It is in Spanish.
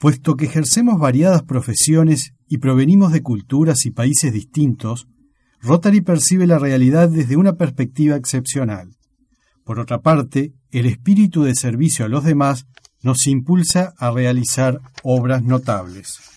Puesto que ejercemos variadas profesiones y provenimos de culturas y países distintos, Rotary percibe la realidad desde una perspectiva excepcional. Por otra parte, el espíritu de servicio a los demás nos impulsa a realizar obras notables.